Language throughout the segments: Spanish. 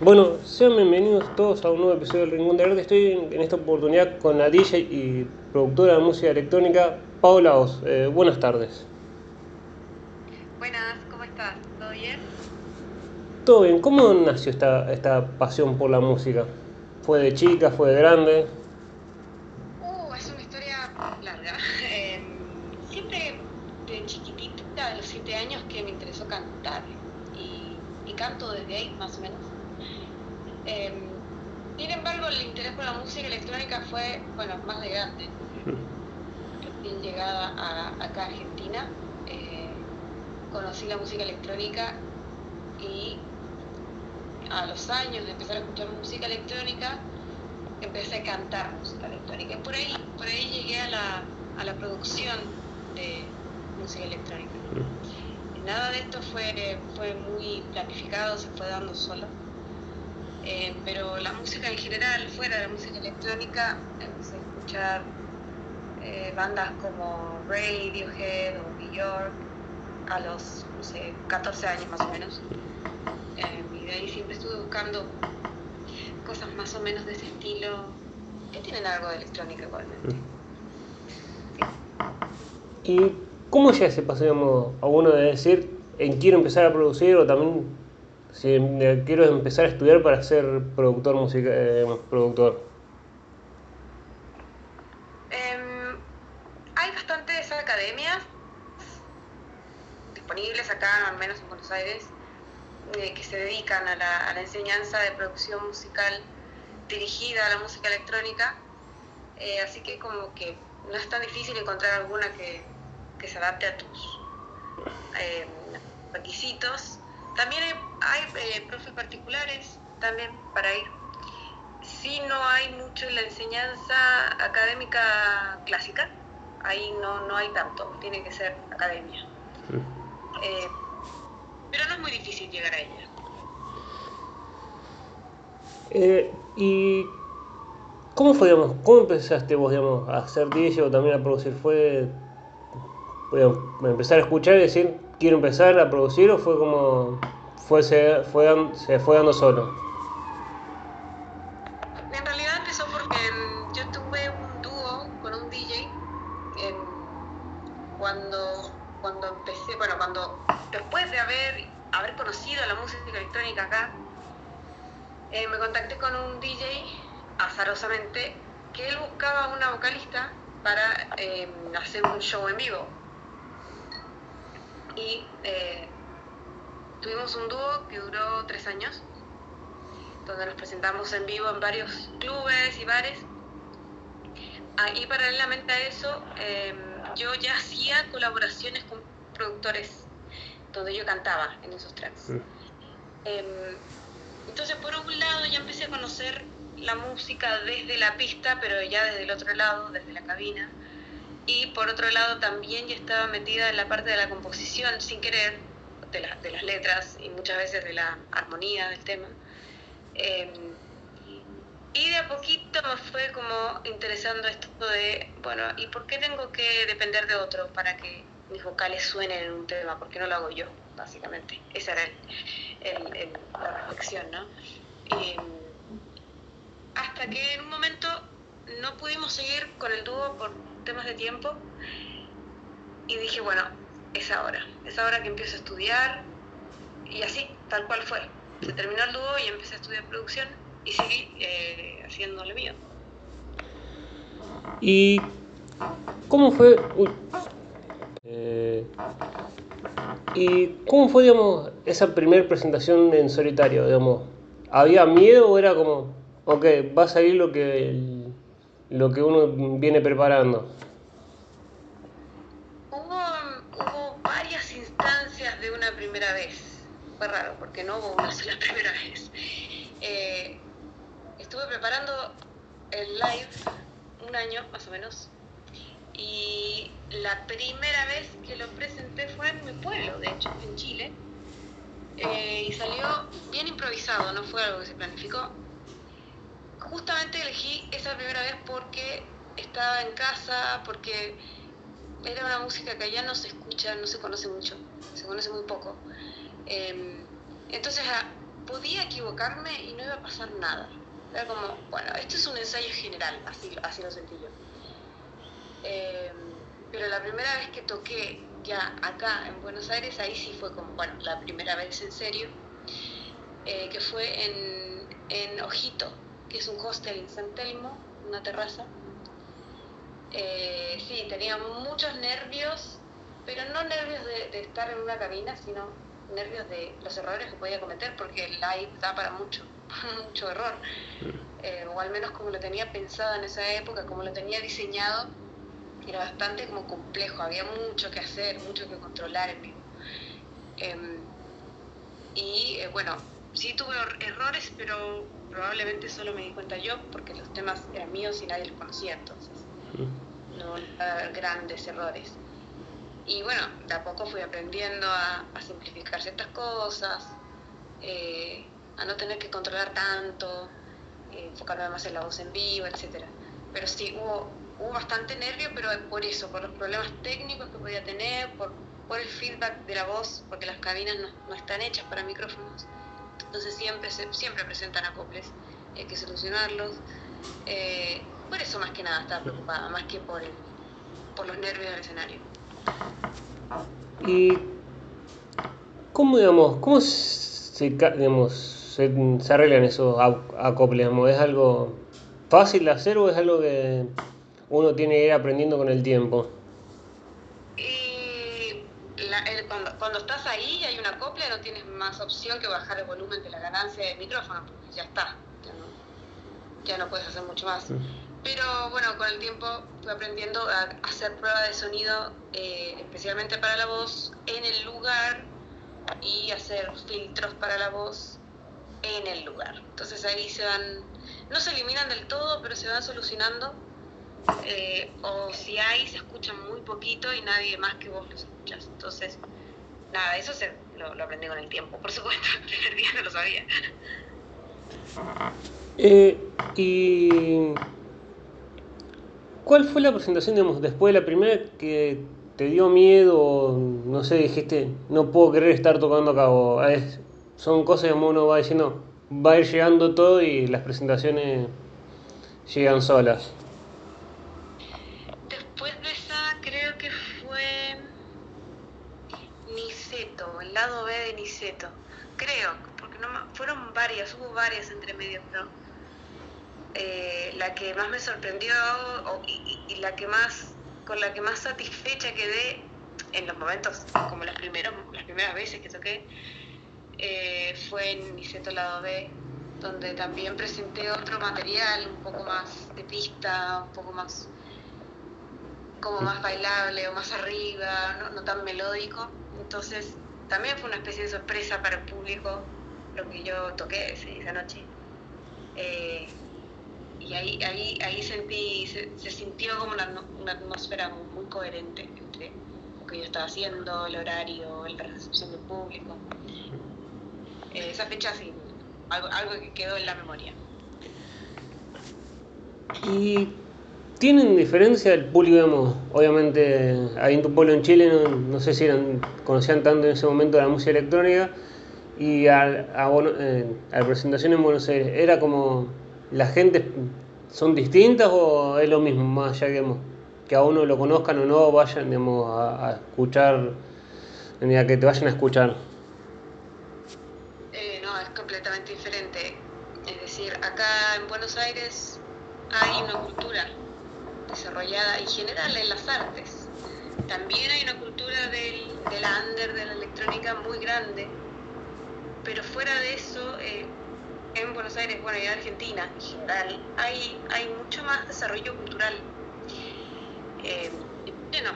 Bueno, sean bienvenidos todos a un nuevo episodio del Rincón de Arte. Estoy en, esta oportunidad con la DJ y productora de música electrónica, Paula Oz. Eh, buenas tardes. Buenas, ¿cómo estás? ¿Todo bien? Todo bien. ¿Cómo nació esta, esta pasión por la música? ¿Fue de chica? ¿Fue de grande? Uh, es una historia larga. Em, siempre de chiquitita, de los siete años, que me interesó cantar. Y, y canto desde ahí, más o menos. Em, sin embargo, el interés por la música electrónica fue, bueno, más de grande. Recién llegada a, acá a Argentina, eh, conocí la música electrónica y a los años de empezar a escuchar música electrónica, empecé a cantar música electrónica. Y por ahí, por ahí llegué a la, a la producción de música electrónica. Nada de esto fue, fue muy planificado, se fue dando solo. Eh, pero la música en general, fuera de la música electrónica, empecé a escuchar eh, bandas como Radiohead o New York a los, no sé, 14 años más o menos. Eh, y de ahí siempre estuve buscando cosas más o menos de ese estilo, que tienen algo de electrónica igualmente. ¿Y cómo llega ese paso, digamos, a uno de decir, en quiero empezar a producir o también si quiero empezar a estudiar para ser productor musical, eh, productor? Em, hay bastantes academias disponibles acá, al menos en Buenos Aires, eh, que se dedican a la, a la, enseñanza de producción musical dirigida a la música electrónica. Eh, así que como que no es tan difícil encontrar alguna que, que se adapte a tus eh, requisitos. También hay, hay eh, profes particulares también para ir. Sí no hay mucho en la enseñanza académica clásica, ahí no, no hay tanto, tiene que ser academia. Eh, pero no es muy difícil llegar a ella. Eh, ¿Y cómo fue, digamos, cómo empezaste vos, digamos, a hacer DJ o también a producir? ¿Fue empezar a escuchar y decir, quiero empezar a producir o fue como, fue, se, fue, se fue dando solo? En realidad empezó porque yo tuve un dúo con un DJ cuando, cuando empecé, bueno, cuando después de haber, haber conocido la música electrónica acá, eh, me contacté con un DJ azarosamente que él buscaba una vocalista para eh, hacer un show en vivo. Y eh, tuvimos un dúo que duró tres años, donde nos presentamos en vivo en varios clubes y bares. Ah, y paralelamente a eso, eh, yo ya hacía colaboraciones con productores donde yo cantaba en esos tracks. Mm. Eh, entonces, por un lado, ya empecé a conocer la música desde la pista, pero ya desde el otro lado, desde la cabina. Y por otro lado, también ya estaba metida en la parte de la composición, sin querer, de, la, de las letras y muchas veces de la armonía del tema. Eh, y de a poquito me fue como interesando esto de, bueno, ¿y por qué tengo que depender de otro para que mis vocales suenen en un tema? ¿Por qué no lo hago yo, básicamente? Esa era el, la reflexión, ¿no? Y, hasta que en un momento no pudimos seguir con el dúo por temas de tiempo y dije, bueno, es ahora, es ahora que empiezo a estudiar y así, tal cual fue. Se terminó el dúo y empecé a estudiar producción y seguí eh, haciendo lo mío. ¿Y cómo fue? Uy. Eh, ¿Y cómo fue, digamos, esa primera presentación en solitario? Digamos, ¿Había miedo o era como, ok, va a salir lo que, lo que uno viene preparando? Hubo, hubo varias instancias de una primera vez. Fue raro, porque no hubo una sola primera vez. Eh, estuve preparando el live un año más o menos y la primera vez que lo presenté fue en mi pueblo, de hecho, en Chile. Eh, y salió bien improvisado, no fue algo que se planificó. Justamente elegí esa primera vez porque estaba en casa, porque era una música que allá no se escucha, no se conoce mucho, se conoce muy poco. Eh, entonces podía equivocarme y no iba a pasar nada. Era como, bueno, esto es un ensayo general, así, así lo sentí yo. Eh, pero la primera vez que toqué ya acá en Buenos Aires, ahí sí fue como, bueno, la primera vez en serio, eh, que fue en, en, Ojito, que es un hostel en San Telmo, una terraza. Eh, sí, tenía muchos nervios, pero no nervios de, de, estar en una cabina, sino nervios de los errores que podía cometer, porque el live da para mucho, mucho error. Eh, o al menos como lo tenía pensado en esa época, como lo tenía diseñado, era bastante como complejo, había mucho que hacer, mucho que controlar en vivo. Eh, y eh, bueno, sí tuve errores, pero probablemente solo me di cuenta yo, porque los temas eran míos y nadie los conocía, entonces no haber grandes errores. Y bueno, de a poco fui aprendiendo a, simplificar ciertas cosas, eh, a no tener que controlar tanto, eh, enfocarme más en la voz en vivo, etc. Pero sí, hubo, bastante nervio, pero por eso, por los problemas técnicos que podía tener, por, el feedback de la voz, porque las cabinas no, están hechas para micrófonos. Entonces siempre, siempre presentan acoples, hay que solucionarlos. Eh, por eso más que nada estaba preocupada, más que por los nervios del escenario. ¿Y cómo, digamos, cómo se, digamos, se, se arreglan esos acoples? Digamos? ¿Es algo fácil de hacer o es algo que uno tiene que ir aprendiendo con el tiempo? Y la, el, cuando, cuando, estás ahí y hay una acople, no tienes más opción que bajar el volumen de la ganancia del micrófono, porque ya está, ya no, ya no puedes hacer mucho más. Pero bueno, con el tiempo fui aprendiendo a hacer pruebas de sonido, eh, especialmente para la voz, en el lugar y hacer filtros para la voz en el lugar. Entonces ahí se van, no se eliminan del todo, pero se van solucionando. Eh, o si hay, se escuchan muy poquito y nadie más que vos los escuchas. Entonces, nada, eso se, lo, lo aprendí con el tiempo. Por supuesto, el primer día no lo sabía. Eh, y ¿Cuál fue la presentación, digamos, después de la primera que te dio miedo, no sé, dijiste, no puedo querer estar tocando acá? O es, son cosas que uno va diciendo, va a ir llegando todo y las presentaciones llegan solas. Después de esa, creo que fue Niceto, el lado B de Niceto. Creo, porque no fueron varias, hubo varias entre medio, pero eh, la que más me sorprendió y, la que más con la que más satisfecha quedé en los momentos como las primeros las primeras veces que toqué eh, fue en Niceto Lado B donde también presenté otro material un poco más de pista un poco más como más bailable o más arriba no, tan melódico. Entonces también fue una especie de sorpresa para el público lo que yo toqué esa noche. Eh, y ahí, ahí, ahí sentí, se, se sintió como una, una, atmósfera muy coherente entre lo que yo estaba haciendo, el horario, la recepción del público. Eh, esa fecha sí, algo, algo que quedó en la memoria. ¿Y tienen diferencia el público, digamos, obviamente ahí en tu pueblo en Chile, no, no sé si eran, conocían tanto en ese momento la música electrónica, y al, a, eh, a la presentación en Buenos Aires, era como la gente son distintas o es lo mismo, más allá que, que a uno lo conozcan o no, vayan digamos, a, a escuchar, a que te vayan a escuchar? Eh, no, es completamente diferente. Es decir, acá en Buenos Aires hay una cultura desarrollada en general en las artes. También hay una cultura del, del under, de la electrónica muy grande, pero fuera de eso, eh, en Buenos Aires, bueno, y en Argentina en general, hay, hay mucho más desarrollo cultural. Eh, no,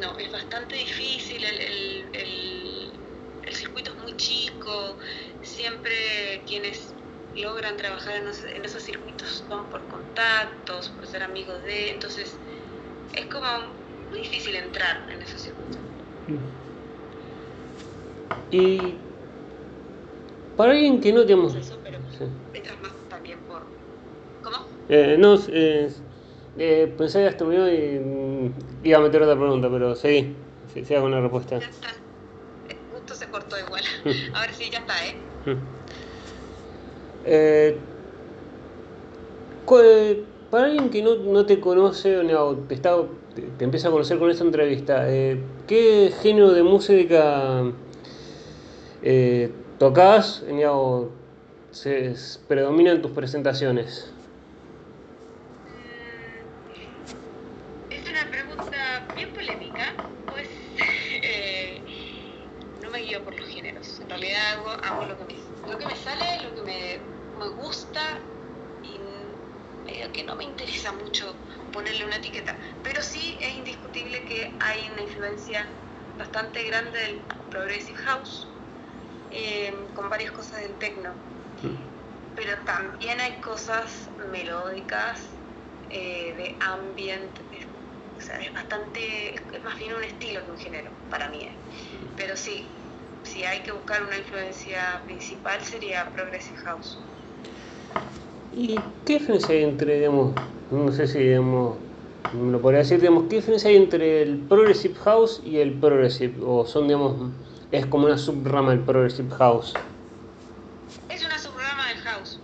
no, es bastante difícil, el, el, circuito es muy chico, siempre quienes logran trabajar en, esos circuitos son por contactos, por ser amigos de, entonces es como muy difícil entrar en esos circuitos. Y para alguien que no tenemos... Sí. más también por... ¿Cómo? Eh, no, eh, eh, pensé que has terminado y mm, iba a meter otra pregunta, pero seguí, sí, con la respuesta. Ya está. Justo se cortó igual. a ver si ya está, ¿eh? Eh, cu- para alguien que no, no te conoce o te, está, te, te empieza a conocer con esta entrevista, eh, ¿qué género de música eh, tocas se, predomina en tus presentaciones? Mm, Es una pregunta bien polémica, pues eh, no me guío por los géneros. En realidad hago, hago lo, que me, lo que me sale, lo que me, me gusta y medio que no me interesa mucho ponerle una etiqueta. Pero sí es indiscutible que hay una influencia bastante grande del Progressive House eh, con varias cosas del techno. Pero también hay cosas melódicas, eh, de ambient, es- o sea, es bastante, es, más bien un estilo que un género, para mí. eh. Pero sí, si hay que buscar una influencia principal sería Progressive House. ¿Y qué diferencia hay entre, digamos, no sé si, digamos, lo podría decir, digamos, qué diferencia hay entre el Progressive House y el Progressive? O son, digamos, es como una subrama del Progressive House. Es una subrama del house. Mm.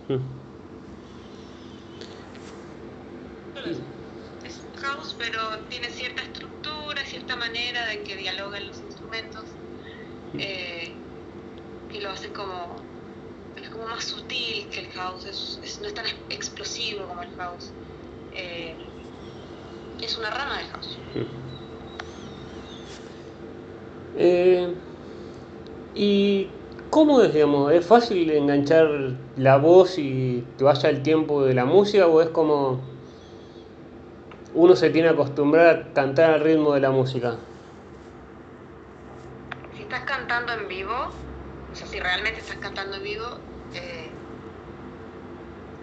Es house, pero tiene cierta estructura, cierta manera de que dialogan los instrumentos, eh, que lo hace como, es como más sutil que el house, es, es- no es tan explosivo como el house. Eh, es una rama del house. Eh, ¿Y cómo es, digamos? ¿Es fácil enganchar la voz y te vaya el tiempo de la música o es como uno se tiene que acostumbrar a cantar al ritmo de la música? Si estás cantando en vivo, o sea, si realmente estás cantando en vivo, eh,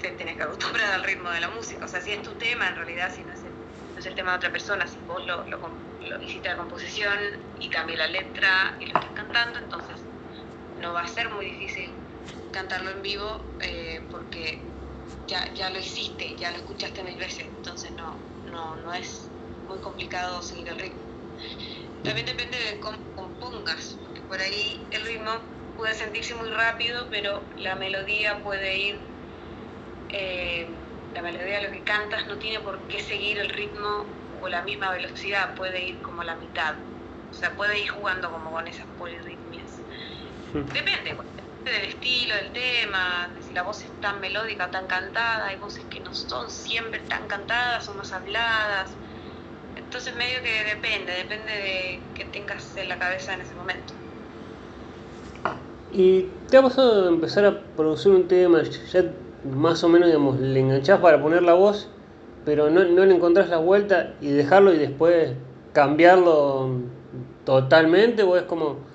te tienes que acostumbrar al ritmo de la música. O sea, si es tu tema, en realidad, si no es el, no es el tema de otra persona, si vos lo, lo, lo hiciste la composición y cambié la letra y lo estás cantando, entonces no va a ser muy difícil cantarlo en vivo eh, porque ya, ya lo hiciste, ya lo escuchaste mil veces, entonces no, no, no es muy complicado seguir el ritmo. También depende de cómo compongas, porque por ahí el ritmo puede sentirse muy rápido, pero la melodía puede ir, eh, la melodía de lo que cantas no tiene por qué seguir el ritmo o la misma velocidad, puede ir como la mitad. O sea, puede ir jugando como con esas polirritmias. Depende, del estilo, del tema, de si la voz es tan melódica o tan cantada, hay voces que no son siempre tan cantadas, son más habladas. Entonces medio que depende, depende de qué tengas en la cabeza en ese momento. ¿Y te ha pasado empezar a producir un tema, ya más o menos, digamos, le enganchás para poner la voz, pero no, no le encontrás la vuelta y dejarlo y después cambiarlo totalmente? ¿O es como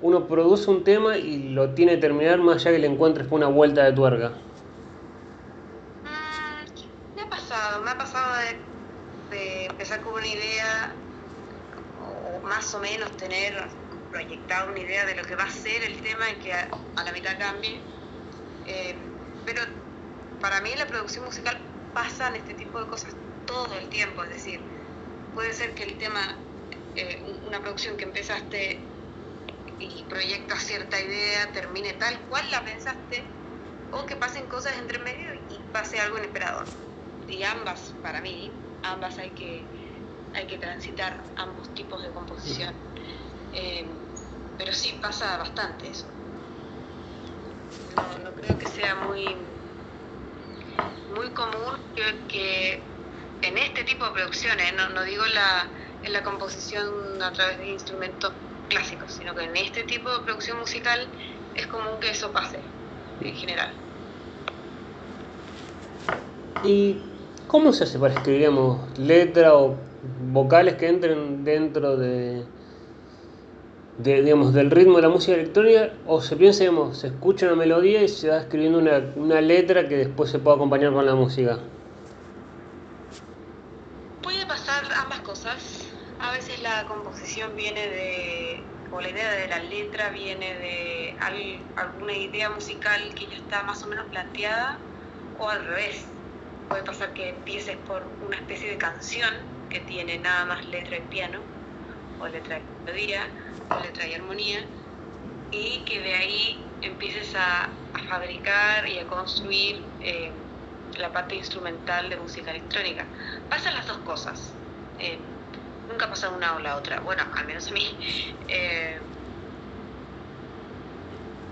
uno produce un tema y lo tiene que terminar más allá que le encuentres por una vuelta de tuerca? Mm, me ha pasado, me ha pasado de, empezar con una idea o, más o menos tener proyectado una idea de lo que va a ser el tema y que a, a la mitad cambie. Eh, pero para mí la producción musical pasa en este tipo de cosas todo el tiempo, es decir, puede ser que el tema, eh, un- una producción que empezaste y proyectas cierta idea, termine tal cual la pensaste, o que pasen cosas entre medio y pase algo inesperado. Y ambas, para mí, ambas hay que, hay que transitar ambos tipos de composición. Eh, pero sí pasa bastante eso. No, no creo que sea muy, muy común que, en este tipo de producciones, no, no digo la, en la composición a través de instrumentos clásicos, sino que en este tipo de producción musical es común que eso pase, en general. ¿Y cómo se hace para escribir, digamos, letra o vocales que entren dentro de, de, digamos, del ritmo de la música electrónica? ¿O se piensa, digamos, se escucha una melodía y se va escribiendo una, una letra que después se puede acompañar con la música? Puede pasar ambas cosas. A veces la composición viene de, o la idea de la letra viene de al- alguna idea musical que ya está más o menos planteada, o al revés. Puede pasar que empieces por una especie de canción que tiene nada más letra y piano, o letra y melodía, o letra y armonía, y que de ahí empieces a, fabricar y a construir eh, la parte instrumental de música electrónica. Pasan las dos cosas. Eh, nunca pasa una o la otra. Bueno, al menos a mí. Eh,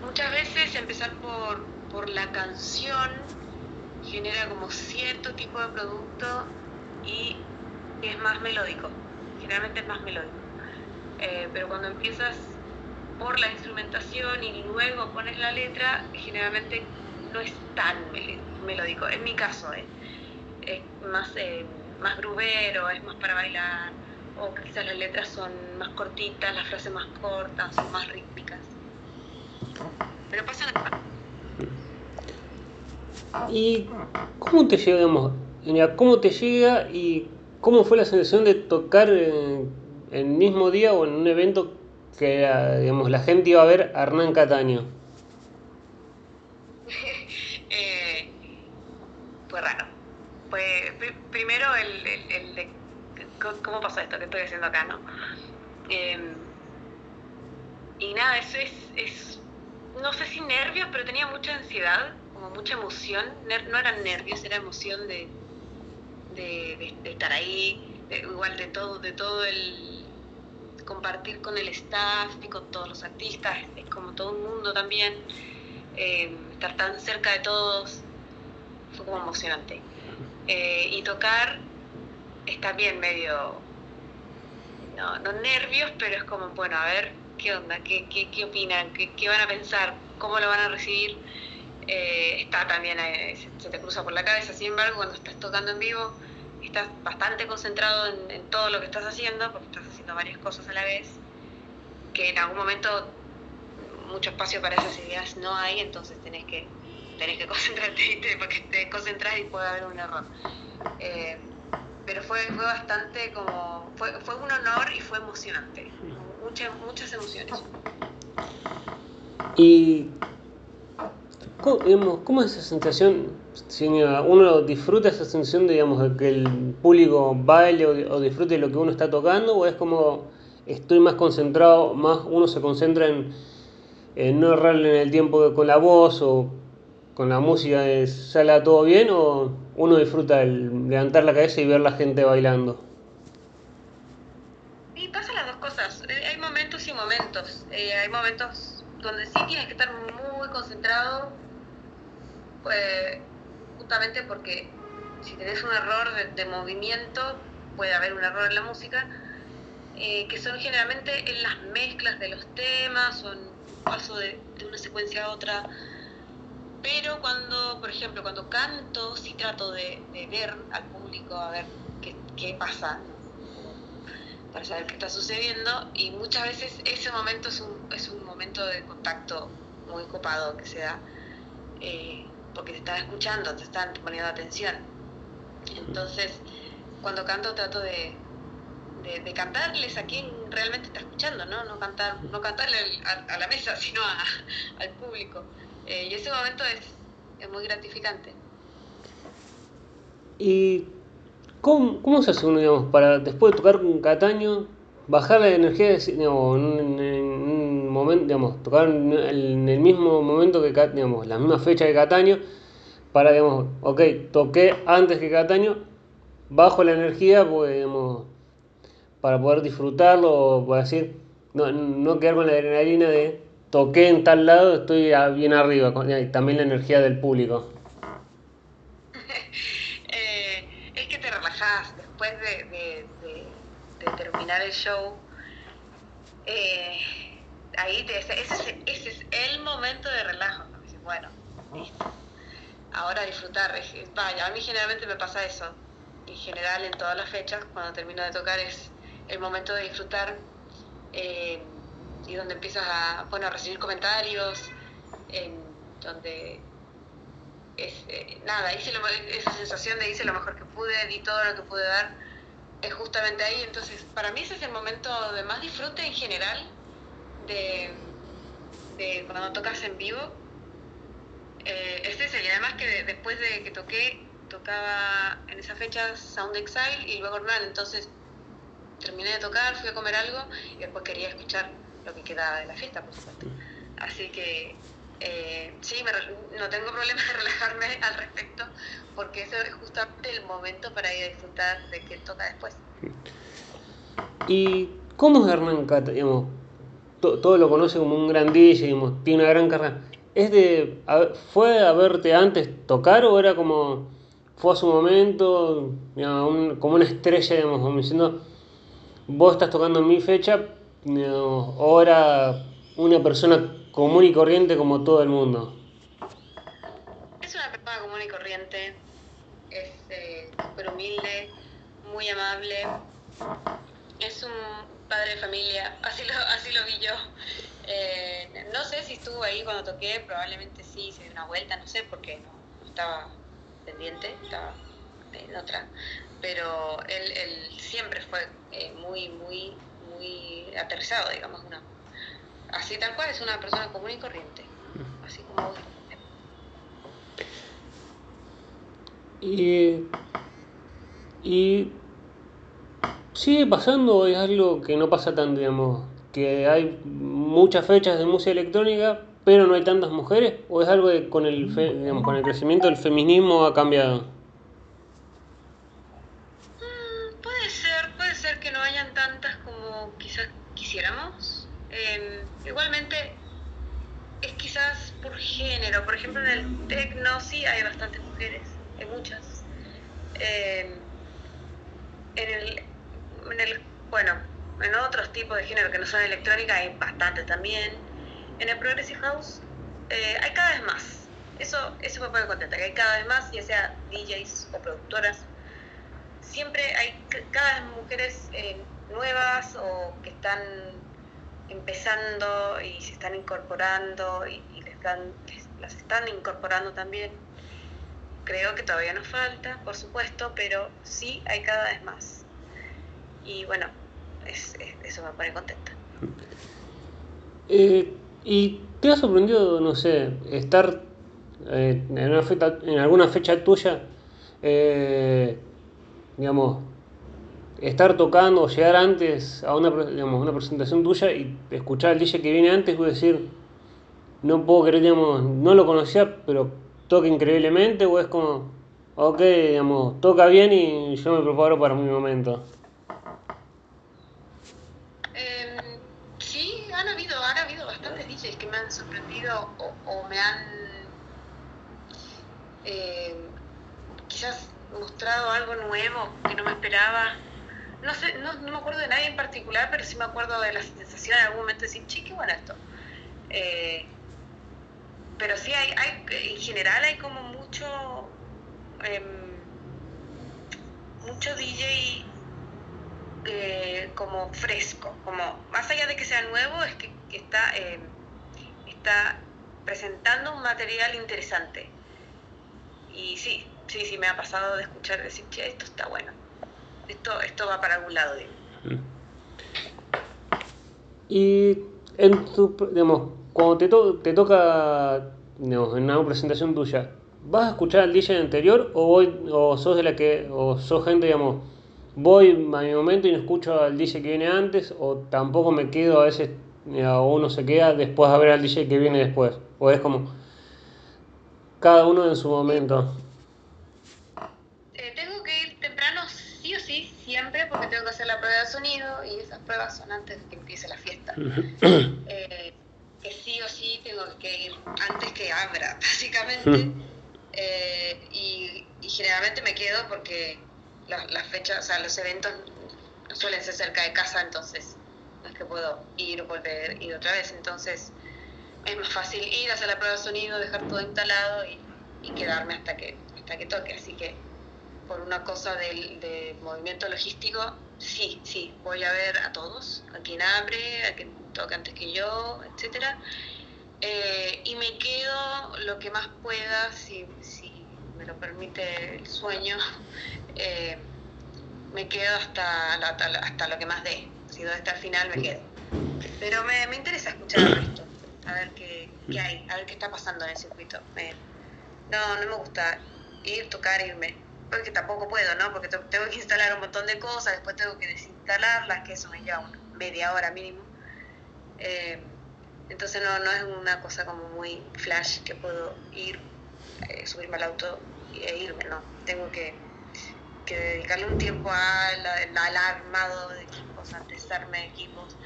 muchas veces empezar por, por la canción genera como cierto tipo de producto y es más melódico. Generalmente es más melódico. pero cuando empiezas por la instrumentación y luego pones la letra, generalmente no es tan melódico. En mi caso, eh, es más, eh, más grubero, es más para bailar, o quizás las letras son más cortitas, las frases más cortas, son más rítmicas. Pero pasa ¿Y cómo te llega, cómo te llega y cómo fue la sensación de tocar en el mismo día o en un evento que digamos, la gente iba a ver a Hernán Cataño? eh, fue raro. Fue primero el, el, de cómo pasó esto que estoy haciendo acá, ¿no? Em, y nada, eso es, es, no sé si nervios, pero tenía mucha ansiedad, como mucha emoción. no eran nervios, era emoción de, de, de estar ahí, igual de todo, de todo el compartir con el staff y con todos los artistas, es como todo un mundo también, eh, estar tan cerca de todos, fue como emocionante. Eh, y tocar está bien medio, no, no nervios, pero es como, bueno, a ver, ¿qué onda? ¿Qué, qué, qué opinan? ¿Qué, ¿Qué, van a pensar? ¿Cómo lo van a recibir? Eh, está también, se te cruza por la cabeza, sin embargo, cuando estás tocando en vivo, estás bastante concentrado en, todo lo que estás haciendo, porque estás haciendo varias cosas a la vez, que en algún momento mucho espacio para esas ideas no hay, entonces tenés que, tenés que concentrarte, porque te concentras y puede haber un error. Eh, pero fue, fue bastante como, fue, fue un honor y fue emocionante, muchas, muchas emociones. Y ¿cómo, cómo es esa sensación? si uno disfruta esa sensación digamos, de que el público baile o, disfrute de lo que uno está tocando, o es como estoy más concentrado, más uno se concentra en, no errarle en el tiempo con la voz o con la música, sale todo bien, o uno disfruta el levantar la cabeza y ver la gente bailando. Y pasa las dos cosas, eh, hay momentos y momentos, eh, hay momentos donde sí tienes que estar muy concentrado, pues justamente porque si tenés un error de, movimiento, puede haber un error en la música, eh, que son generalmente en las mezclas de los temas o en paso de, una secuencia a otra. Pero cuando, por ejemplo, cuando canto, sí trato de, ver al público, a ver qué, qué, pasa, para saber qué está sucediendo. Y muchas veces ese momento es un, es un momento de contacto muy copado que se da. Eh, porque te están escuchando, te están poniendo atención. Entonces, cuando canto trato de, de, cantarles a quien realmente está escuchando, ¿no? No, cantar, no cantarle a, la mesa, sino al público. Eh, y ese momento es, muy gratificante. ¿Y cómo, cómo, se hace uno, digamos, para después de tocar un Cataño, bajar la energía digamos, en, un momento, digamos, tocar en el, mismo momento que, digamos, la misma fecha de Cataño, para, digamos, ok, toqué antes que Cataño, bajo la energía, pues, para poder disfrutarlo, por decir, no, no quedar con la adrenalina de toqué en tal lado, estoy bien arriba, también la energía del público. Eh, es que te relajás después de terminar el show, eh, ahí te, ese, ese, es el momento de relajo. Bueno, listo. Ahora disfrutar. Vaya, a mí generalmente me pasa eso. En general, en todas las fechas, cuando termino de tocar, es el momento de disfrutar eh, y donde empiezas a, bueno, a recibir comentarios, donde es, eh, nada, hice esa sensación de hice lo mejor que pude, di todo lo que pude dar es justamente ahí. Entonces, para mí ese es el momento de más disfrute en general de, cuando tocas en vivo. Eh, es el, y además que después de que toqué, tocaba en esa fecha Sound Exile y luego Hernán, entonces terminé de tocar, fui a comer algo y después quería escuchar lo que quedaba de la fiesta, por supuesto. Así que Eh, sí, no tengo problema de relajarme al respecto, porque ese es justamente el momento para ir a disfrutar de que toca después. ¿Y cómo es Hernán Cata? Digamos, todo lo conoce como un gran DJ, tiene una gran carrera. ¿Es de, ¿Fue a verte antes tocar o era como, fue a su momento, como una estrella, digamos, diciendo, vos estás tocando en mi fecha, digamos, o era una persona común y corriente como todo el mundo? Es una persona común y corriente, es eh, súper humilde, muy amable, es un padre de familia, así lo, así lo vi yo. Eh, no sé si estuvo ahí cuando toqué, probablemente sí, se dio una vuelta, no sé, porque no, estaba pendiente, estaba en otra. Pero él, él siempre fue eh, muy, muy, muy aterrizado, digamos, una, así tal cual, es una persona común y corriente, así como vos. Y, y sigue pasando, es algo que no pasa tanto, digamos, que hay muchas fechas de música electrónica, pero no hay tantas mujeres, o es algo que con el, digamos, con el crecimiento del feminismo ha cambiado? Mm, puede ser, puede ser que no hayan tantas como quizás quisiéramos. Em, igualmente, es quizás por género, por ejemplo en el techno sí hay bastantes mujeres, hay muchas. Em, en el, en el, bueno, en otros tipos de género que no son electrónica hay bastante también. En el Progressive House eh, hay cada vez más. Eso, eso me pone contenta, que hay cada vez más, ya sea DJs o productoras. Siempre hay cada vez mujeres eh, nuevas o que están empezando y se están incorporando y, les dan, las están incorporando también. Creo que todavía nos falta, por supuesto, pero sí hay cada vez más. Y bueno, eso me pone contenta. Eh, ¿Y te ha sorprendido, no sé, estar eh, en, una fecha, en alguna fecha tuya, eh, digamos, estar tocando o llegar antes a una, digamos, una presentación tuya y escuchar al DJ que viene antes y decir, no puedo creer, digamos, no lo conocía, pero toca increíblemente o es como, ok, digamos, toca bien y yo me preparo para mi momento? o, me han eh, quizás mostrado algo nuevo que no me esperaba. No sé, no, me acuerdo de nadie en particular, pero sí me acuerdo de la sensación en algún momento de decir, che, qué bueno esto. Eh, pero sí, hay, hay, en general hay como mucho, em, mucho DJ eh, como fresco, como más allá de que sea nuevo, es que, está em, está presentando un material interesante. Y sí, sí, sí, me ha pasado de escuchar decir, che, esto está bueno. Esto, esto va para algún lado, mm. Y en tu, digamos, cuando te, te toca digamos, en una presentación tuya, ¿vas a escuchar al DJ anterior o voy, o sos de la que, o sos gente, digamos, voy a mi momento y no escucho al DJ que viene antes, o tampoco me quedo a veces o uno se queda después a ver al DJ que viene después. O es como cada uno en su momento. Eh, tengo que ir temprano sí o sí, siempre, porque tengo que hacer la prueba de sonido y esas pruebas son antes de que empiece la fiesta. Eh, que sí o sí tengo que ir antes que abra, básicamente. Eh, y, generalmente me quedo porque las fechas, o sea, los eventos suelen ser cerca de casa, entonces no es que puedo ir, volver, ir otra vez. Entonces es más fácil ir, hacer la prueba de sonido, dejar todo instalado y, quedarme hasta que, hasta que toque. Así que por una cosa del, de movimiento logístico, sí, sí, voy a ver a todos, a quien abre, a quien toca antes que yo, etcétera. Eh, y me quedo lo que más pueda, si, si me lo permite el sueño, eh, me quedo hasta, hasta lo que más dé si doy hasta el final me quedo. Pero me, me interesa escuchar el resto, a ver qué, qué, hay, a ver qué está pasando en el circuito. no, no me gusta ir, tocar, irme. Porque tampoco puedo, ¿no? Porque tengo que instalar un montón de cosas, después tengo que desinstalarlas, que eso me lleva una media hora mínimo. Eh, Entonces no, no es una cosa como muy flash que puedo ir, eh, subirme al auto e irme, no. Tengo que, dedicarle un tiempo al, al armado de equipos, a testarme equipos.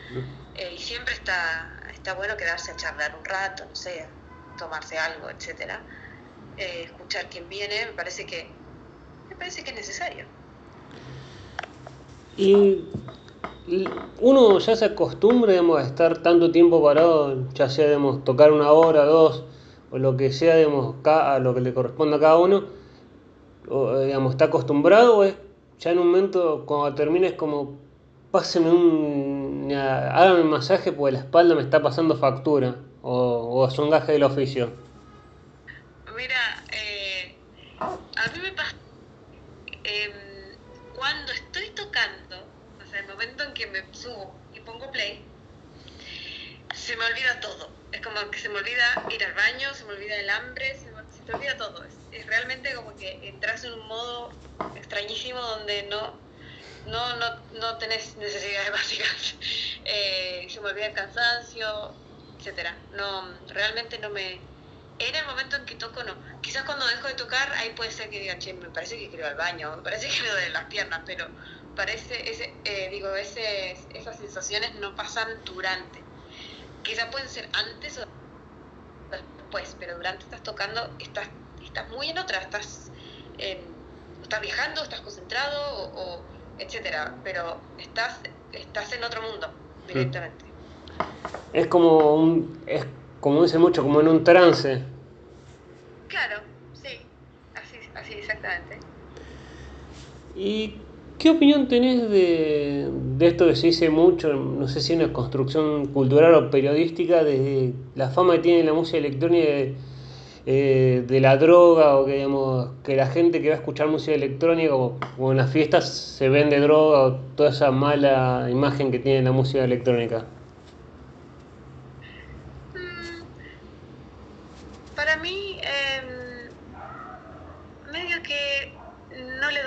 Eh, y siempre está, está bueno quedarse a charlar un rato, no sé, tomarse algo, etcétera. Eh, escuchar quién viene, me parece que me parece que es necesario. Y uno ya se acostumbra a estar tanto tiempo parado, ya sea digamos, tocar una hora, dos, o lo que sea digamos, a lo que le corresponda a cada uno, digamos, está acostumbrado es ya en un momento cuando termines como pásenme un háganme un masaje porque la espalda me está pasando factura o, o es un gaje del oficio. Mira, eh, a mí me pasa em, subo y pongo play, se me olvida todo. Es como que se me olvida ir al baño, se me olvida el hambre, se, me, te olvida todo. Es, realmente como que entras en un modo extrañísimo donde no, no, no, no tenés necesidades básicas. Eh, se me olvida el cansancio, etcétera. No, realmente no me... En el momento en que toco, no. Quizás cuando dejo de tocar, ahí puede ser que diga, che, me parece que quiero ir al baño, me parece que me duelen las piernas, pero parece, ese, eh, digo, ese, esas sensaciones no pasan durante. Quizá pueden ser antes o después, pero durante estás tocando, estás, estás muy en otra, estás, estás viajando, estás concentrado, o, etcétera, pero estás, estás en otro mundo directamente. Es como un, es como dice mucho, como en un trance. Claro, sí, así, así exactamente. ¿Y ¿Qué opinión tenés de, esto que se dice mucho, no sé si es una construcción cultural o periodística, de la fama que tiene la música electrónica de, eh, la droga o que, digamos, que la gente que va a escuchar música electrónica o, en las fiestas se vende droga o toda esa mala imagen que tiene la música electrónica? Mm, para mí, em, medio que no le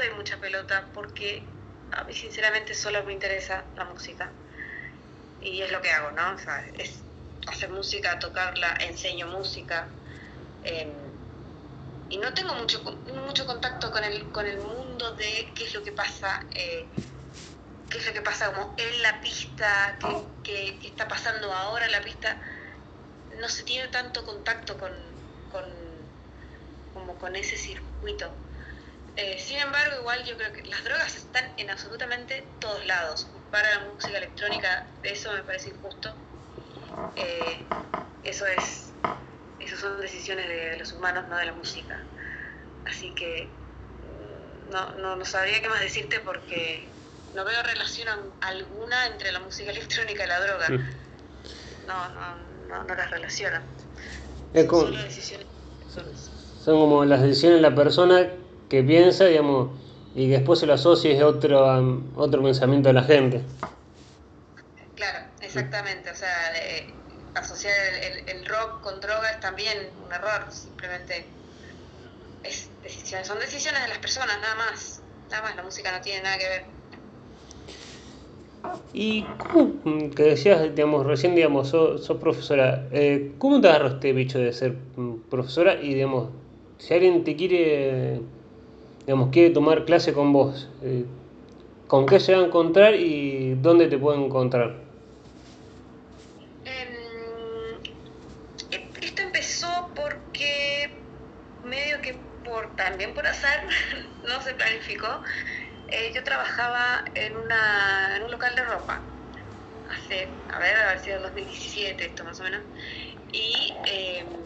porque a mí sinceramente solo me interesa la música. Y es lo que hago, ¿no? O sea, es hacer música, tocarla, enseño música. Em, y no tengo mucho, mucho contacto con el, con el mundo de qué es lo que pasa, eh, qué es lo que pasa como en la pista, qué, qué, está pasando ahora en la pista. No se tiene tanto contacto con, con, como con ese circuito. Eh, sin embargo, igual yo creo que las drogas están en absolutamente todos lados. Para la música electrónica, eso me parece injusto. Eh, eso es, esas son decisiones de los humanos, no de la música. Así que mm, no, no, sabría qué más decirte porque no veo relación alguna entre la música electrónica y la droga. No, no, no, las relaciono. son, decisiones son como las decisiones de la persona que piensa, digamos, y después se lo asocia a otro, otro pensamiento de la gente. Claro, exactamente. O sea, asociar el, rock con droga es también un error. Simplemente es decisiones, son decisiones de las personas, nada más. Nada más, la música no tiene nada que ver. ¿Y cómo, que decías, digamos, recién, digamos, sos, profesora, eh, ¿cómo te agarró este bicho de ser mm, profesora? Y, digamos, si alguien te quiere digamos, quiere tomar clase con vos, eh, ¿con qué se va a encontrar y dónde te puede encontrar? Em, esto empezó porque medio que por también por azar no se planificó. Eh, yo trabajaba en, una, en un local de ropa hace, a ver, haber sido el 2017 esto más o menos. Y em,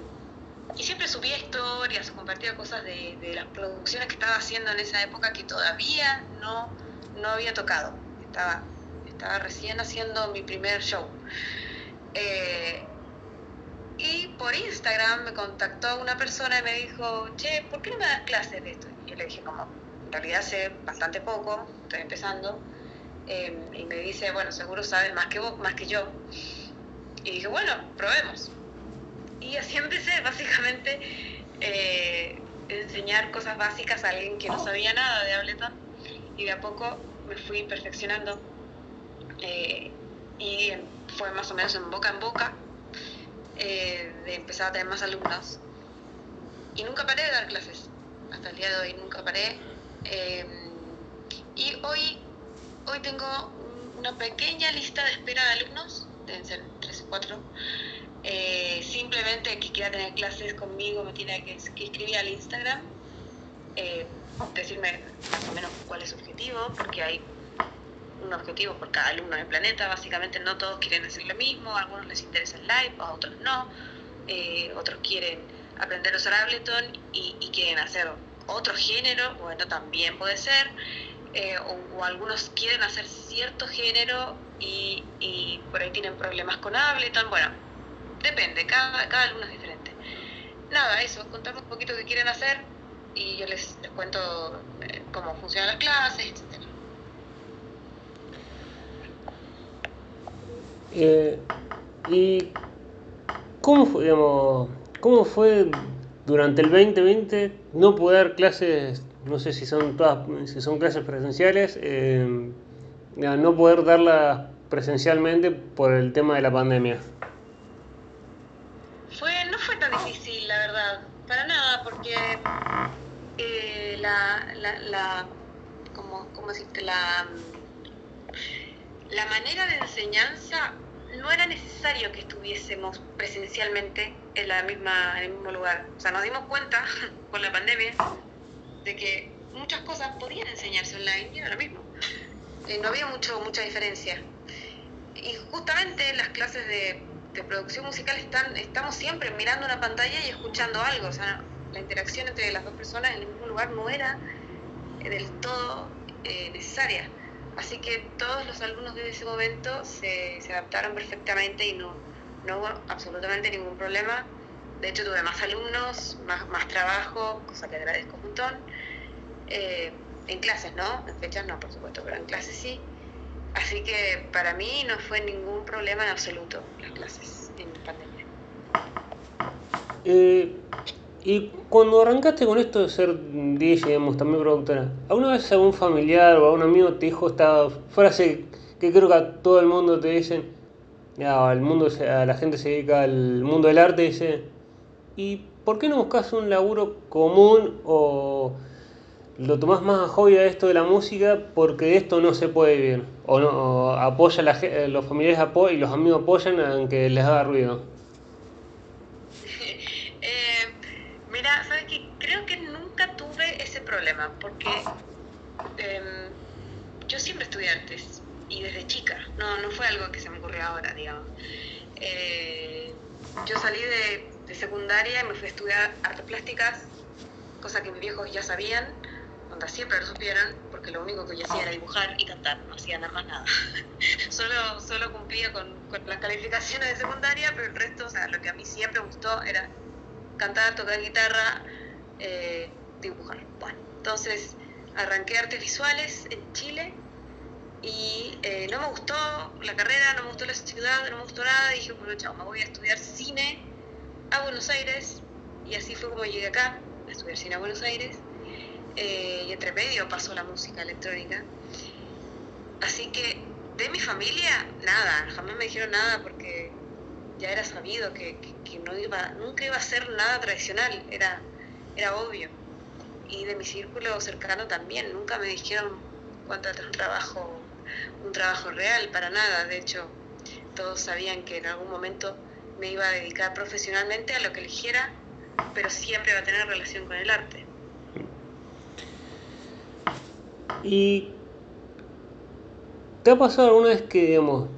y siempre subía historias compartía cosas de, las producciones que estaba haciendo en esa época que todavía no, no había tocado. Estaba, estaba recién haciendo mi primer show. Eh, y por Instagram me contactó una persona y me dijo, che, ¿por qué no me das clases de esto? Y yo le dije, como, en realidad sé bastante poco, estoy empezando. Eh, y me dice, bueno, seguro sabes más que vos, más que yo. Y dije, bueno, probemos. Y así empecé, básicamente, eh, enseñar cosas básicas a alguien que no sabía nada de Ableton. Y de a poco me fui perfeccionando. Eh, y fue más o menos en boca en boca. eh, de empezar a tener más alumnos. Y nunca paré de dar clases, hasta el día de hoy nunca paré. Eh, y hoy, hoy tengo una pequeña lista de espera de alumnos, deben ser tres o cuatro. Eh, simplemente que quiera tener clases conmigo me tiene que, escribir al Instagram, decirme más o menos cuál es su objetivo, porque hay un objetivo por cada alumno del planeta. Básicamente no todos quieren hacer lo mismo, a algunos les interesa el live, a otros no. Eh, otros quieren aprender a usar Ableton y, quieren hacer otro género, bueno, también puede ser. Eh, o, algunos quieren hacer cierto género y, por ahí tienen problemas con Ableton. Bueno, depende, cada, cada alumno es diferente. Nada, eso, contarme un poquito qué quieren hacer y yo les, cuento eh, cómo funcionan las clases, etc. Eh, ¿Y cómo fue, digamos, cómo fue durante el 2020 no poder clases, no sé si son todas, si son clases presenciales, eh, no poder darlas presencialmente por el tema de la pandemia? No fue tan difícil, la verdad, para nada, porque eh, la, la, la ¿cómo, cómo decirte? La la manera de enseñanza no era necesario que estuviésemos presencialmente en, la misma, en el mismo lugar. O sea, nos dimos cuenta con la pandemia de que muchas cosas podían enseñarse online y era lo mismo. Eh, no había mucho, mucha diferencia. Y justamente las clases de, producción musical están, estamos siempre mirando una pantalla y escuchando algo. O sea, la interacción entre las dos personas en el mismo lugar no era del todo eh, necesaria. Así que todos los alumnos de ese momento se, adaptaron perfectamente y no, no, hubo absolutamente ningún problema. De hecho, tuve más alumnos, más, más trabajo, cosa que agradezco un montón. Eh, en clases, ¿no? En fechas no, por supuesto, pero en clases sí. Así que para mí no fue ningún problema en absoluto las clases en pandemia. Eh, y cuando arrancaste con esto de ser DJ, digamos, también productora, ¿alguna vez algún familiar o algún amigo te dijo esta frase que creo que a todo el mundo te dicen, ya, el mundo, a la gente se dedica al mundo del arte, dice, ¿y por qué no buscas un laburo común o lo tomás más a hobby a esto de la música porque de esto no se puede vivir? O, no, apoya la, los familiares apoyan y los amigos apoyan aunque les haga ruido. problema, porque em, yo siempre estudié artes y desde chica, no, no fue algo que se me ocurrió ahora, digamos. Eh, yo salí de, secundaria y me fui a estudiar artes plásticas, cosa que mis viejos ya sabían, siempre lo supieron, porque lo único que yo hacía era dibujar y cantar, no hacía nada más nada. solo, solo cumplía con, las calificaciones de secundaria, pero el resto, o sea, lo que a mí siempre me gustó era cantar, tocar guitarra, eh, dibujar. Bueno, entonces arranqué artes visuales en Chile y eh, no me gustó la carrera, no me gustó la ciudad, no me gustó nada. dije, bueno, chao, me voy a estudiar cine a Buenos Aires. Y así fue como llegué acá, a estudiar cine a Buenos Aires. Eh, y entre medio pasó la música electrónica. Así que de mi familia, nada, jamás me dijeron nada porque ya era sabido que, no iba, nunca iba a ser nada tradicional, era, era obvio y de mi círculo cercano también. Nunca me dijeron cuánto era un trabajo, un trabajo real, para nada. De hecho, todos sabían que en algún momento me iba a dedicar profesionalmente a lo que eligiera, pero siempre va a tener relación con el arte. ¿Y te ha pasado alguna vez que, digamos,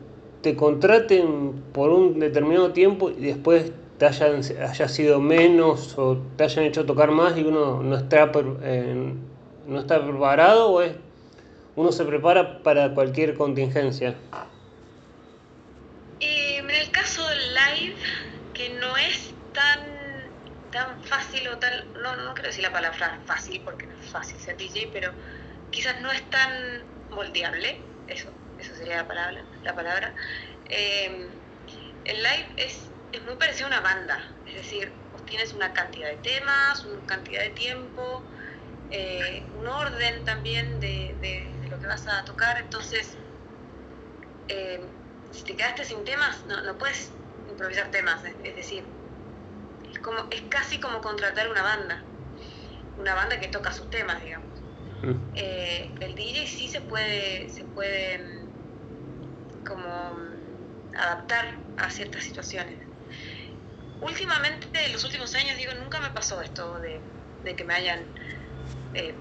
te contraten por un determinado tiempo y después te hayan, haya sido menos o te hayan hecho tocar más y uno no está, eh, no está preparado o es, uno se prepara para cualquier contingencia? Eh, en el caso del live, que no es tan, tan fácil o tal, no, no quiero decir la palabra fácil porque no es fácil ser DJ, pero quizás no es tan moldeable, eso, eso sería la palabra. La palabra. Eh, el live es es muy parecido a una banda, es decir, tienes una cantidad de temas, una cantidad de tiempo, eh, un orden también de, lo que vas a tocar, entonces eh, si te quedaste sin temas no, no puedes improvisar temas, es, decir, es, como, es casi como contratar una banda, una banda que toca sus temas, digamos. Eh, el DJ sí se puede, se puede mm, como mm, adaptar a ciertas situaciones. Últimamente, en los últimos años, digo, nunca me pasó esto de, que me hayan eh,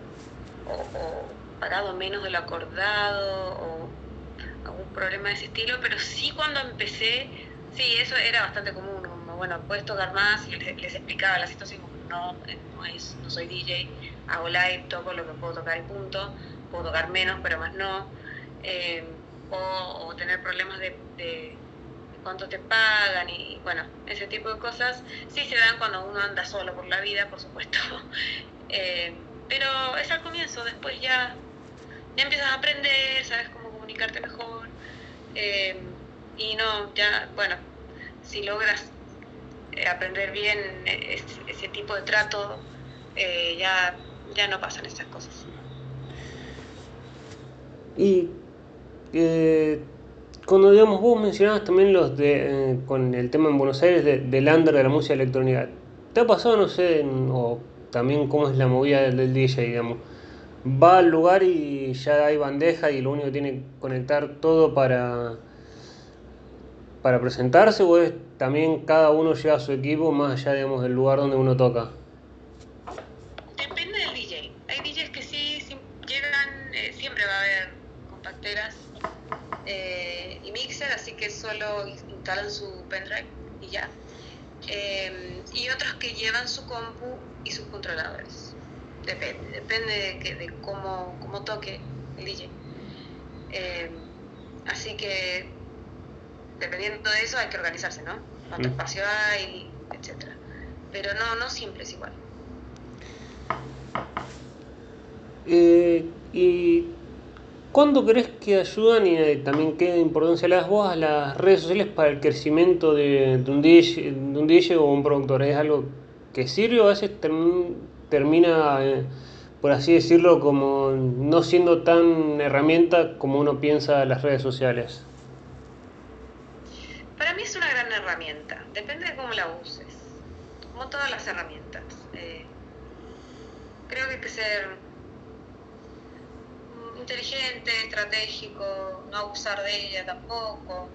pagado menos de lo acordado o algún problema de ese estilo, pero sí cuando empecé, sí, eso era bastante común, bueno, puedes tocar más y les, explicaba la situación, no, no, es, no soy DJ, hago live, toco lo que puedo tocar y punto, puedo tocar menos, pero más no, eh, o, tener problemas de, cuánto te pagan y bueno, ese tipo de cosas sí se dan cuando uno anda solo por la vida, por supuesto. Eh, pero es al comienzo, después ya, ya empiezas a aprender, sabes cómo comunicarte mejor. Eh, y no, ya, bueno, si logras aprender bien ese, tipo de trato, ya, ya no pasan estas cosas. Y cuando digamos vos mencionabas también los de con el tema en Buenos Aires de, del under de la música electrónica, ¿te ha pasado, no sé, o también cómo es la movida del, DJ, digamos. Va al lugar y ya hay bandeja y lo único que tiene que conectar todo para, para presentarse o es también cada uno lleva su equipo más allá digamos, del lugar donde uno toca. Que solo instalan su pendrive y ya. Eh, y otros que llevan su compu y sus controladores. Depende, depende de, cómo, cómo, toque el DJ. Eh, así que dependiendo de eso hay que organizarse, ¿no? Cuánto mm. espacio hay, etcétera. Pero no, no siempre es igual. Eh, ¿Y cuándo crees que ayudan y eh, también qué importancia le das las redes sociales para el crecimiento de, un, DJ, de un DJ o un productor? ¿Es algo que sirve a veces termina, eh, por así decirlo, como no siendo tan herramienta como uno piensa las redes sociales? Para mí es una gran herramienta, depende de cómo la uses, como todas las herramientas. Eh, creo que hay que ser inteligente, estratégico, no abusar de ella tampoco,